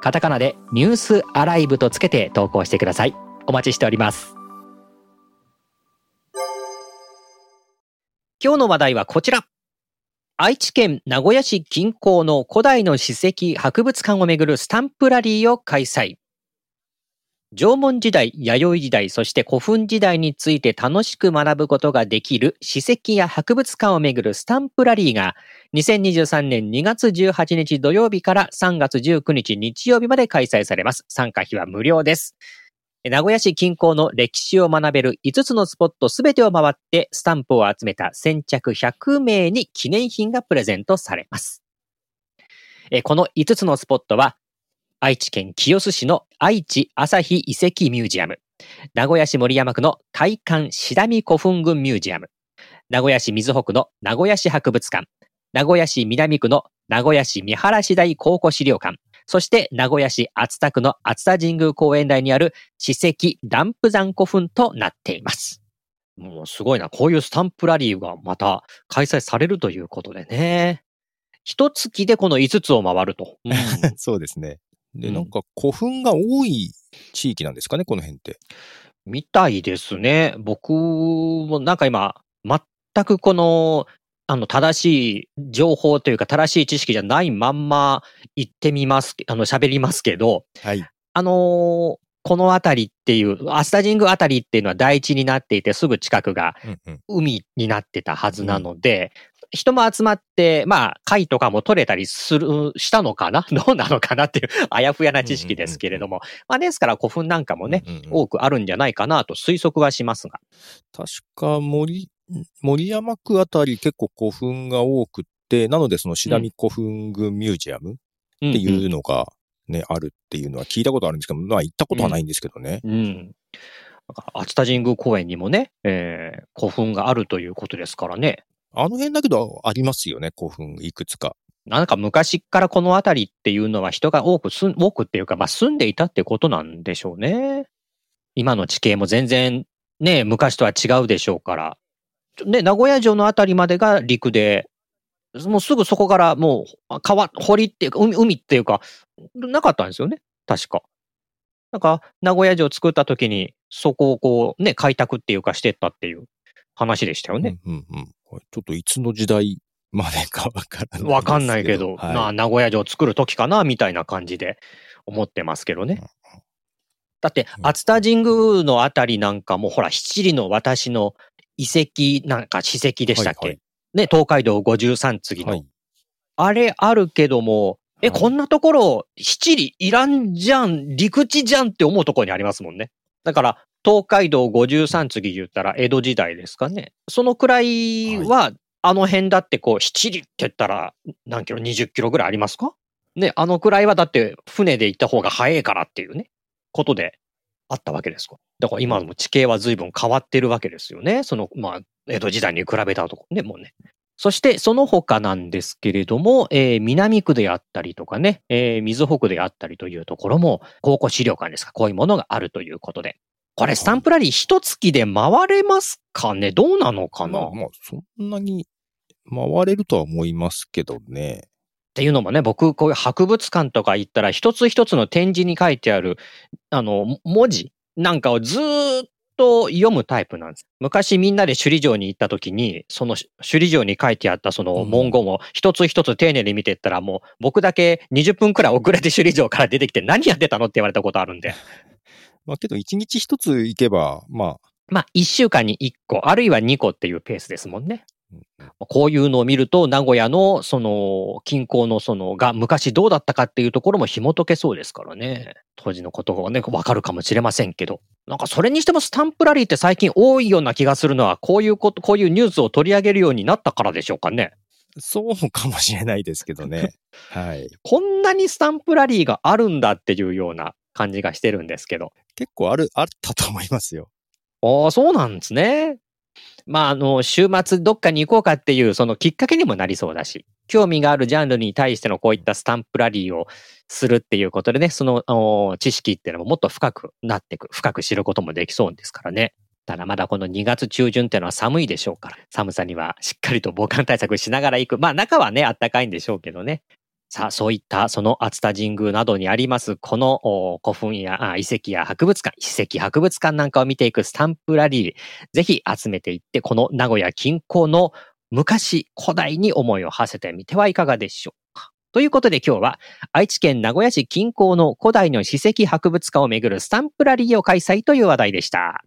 カタカナでニュースアライブとつけて投稿してください。お待ちしております。今日の話題はこちら。愛知県名古屋市近郊の古代の史跡博物館をめぐるスタンプラリーを開催。縄文時代、弥生時代、そして古墳時代について楽しく学ぶことができる史跡や博物館をめぐるスタンプラリーが2023年2月18日土曜日から3月19日日曜日まで開催されます。参加費は無料です。名古屋市近郊の歴史を学べる5つのスポットすべてを回ってスタンプを集めた先着100名に記念品がプレゼントされます。この5つのスポットは愛知県清須市の愛知朝日遺跡ミュージアム、名古屋市森山区の大観志田見古墳群ミュージアム、名古屋市瑞穂区の名古屋市博物館、名古屋市南区の名古屋市三原市大考古資料館、そして名古屋市熱田区の熱田神宮公園内にある史跡ダンプ山古墳となっています。もうすごいな。こういうスタンプラリーがまた開催されるということでね。一月でこの5つを回ると。うん、そうですね。で、なんか古墳が多い地域なんですかね、この辺って。みたいですね。僕もなんか今、全くこの、あの、正しい情報というか、正しい知識じゃないまんま言ってみます、あの、喋りますけど、はい。あのー、この辺りっていう、アスタジング辺りっていうのは台地になっていて、すぐ近くが海になってたはずなので、人も集まって、まあ、貝とかも取れたりする、したのかな？どうなのかなっていう、あやふやな知識ですけれども。まあ、ですから古墳なんかもね、多くあるんじゃないかなと推測はしますが。確か森、森山区あたり結構古墳が多くって、なのでそのシダミ古墳群ミュージアムっていうのがね、あるっていうのは聞いたことあるんですけど、まあ行ったことはないんですけどね。うん、うん熱田神宮公園にもね、えー、古墳があるということですからね。あの辺だけどありますよね、古墳いくつか。なんか昔からこの辺りっていうのは人が多く多くっていうか、まあ住んでいたってことなんでしょうね。今の地形も全然ね、昔とは違うでしょうから。ね、名古屋城の辺りまでが陸で、もうすぐそこからもう川、堀っていうか、海、海っていうか、なかったんですよね。確か。なんか、名古屋城作った時に、そこをこう、ね、開拓っていうかしてったっていう話でしたよね。うんうんうん。ちょっといつの時代までかわからない。わかんないけど、はい、まあ、名古屋城作る時かな、みたいな感じで思ってますけどね。だって、熱田神宮のあたりなんかも、ほら、七里の私の遺跡なんか史跡でしたっけ、はいはい、ね、東海道53次の、はい。あれあるけども、え、こんなところ、七里いらんじゃん、陸地じゃんって思うところにありますもんね。だから、東海道53次言ったら江戸時代ですかね。そのくらいは、あの辺だってこう、七里って言ったら何キロ ?20 キロぐらいありますか？ね、あのくらいはだって船で行った方が早いからっていうね、ことであったわけですか。だから今の地形は随分変わってるわけですよね。その、まあ、江戸時代に比べたとこ。ね、もうね。そして、その他なんですけれども、えー、南区であったりとかね、えー、水北であったりというところも、考古資料館ですか、こういうものがあるということで、これスタンプラリー一月で回れますかね？どうなのかな、まあ、まあ、そんなに回れるとは思いますけどね。っていうのもね、僕、こういう博物館とか行ったら、一つ一つの展示に書いてある、あの、文字なんかをずっと読むタイプなんです。昔みんなで首里城に行った時に、その首里城に書いてあったその文言を一つ一つ丁寧に見ていったら、もう僕だけ20分くらい遅れて首里城から出てきて何やってたのって言われたことあるんで。まあけど一日一つ行けば、まあ。まあ一週間に一個、あるいは二個っていうペースですもんね。こういうのを見ると、名古屋の、その、近郊の、その、が昔どうだったかっていうところも紐解けそうですからね。当時のことがね、わかるかもしれませんけど。なんかそれにしてもスタンプラリーって最近多いような気がするのは、こういうこと、こういうニュースを取り上げるようになったからでしょうかね。そうかもしれないですけどね。はい。こんなにスタンプラリーがあるんだっていうような感じがしてるんですけど。結構ある、あったと思いますよ。ああ、そうなんですね。まあ、あの、週末どっかに行こうかっていう、そのきっかけにもなりそうだし、興味があるジャンルに対してのこういったスタンプラリーをするっていうことでね、その知識っていうのももっと深くなっていく、深く知ることもできそうですからね。ただまだこの2月中旬っていうのは寒いでしょうから、寒さにはしっかりと防寒対策しながら行く。まあ中はね、あったかいんでしょうけどね。さあ、そういったその熱田神宮などにあります、この古墳や遺跡や博物館、史跡博物館なんかを見ていくスタンプラリー、ぜひ集めていって、この名古屋近郊の昔、古代に思いを馳せてみてはいかがでしょうか？ということで今日は愛知県名古屋市近郊の古代の史跡博物館をめぐるスタンプラリーを開催という話題でした。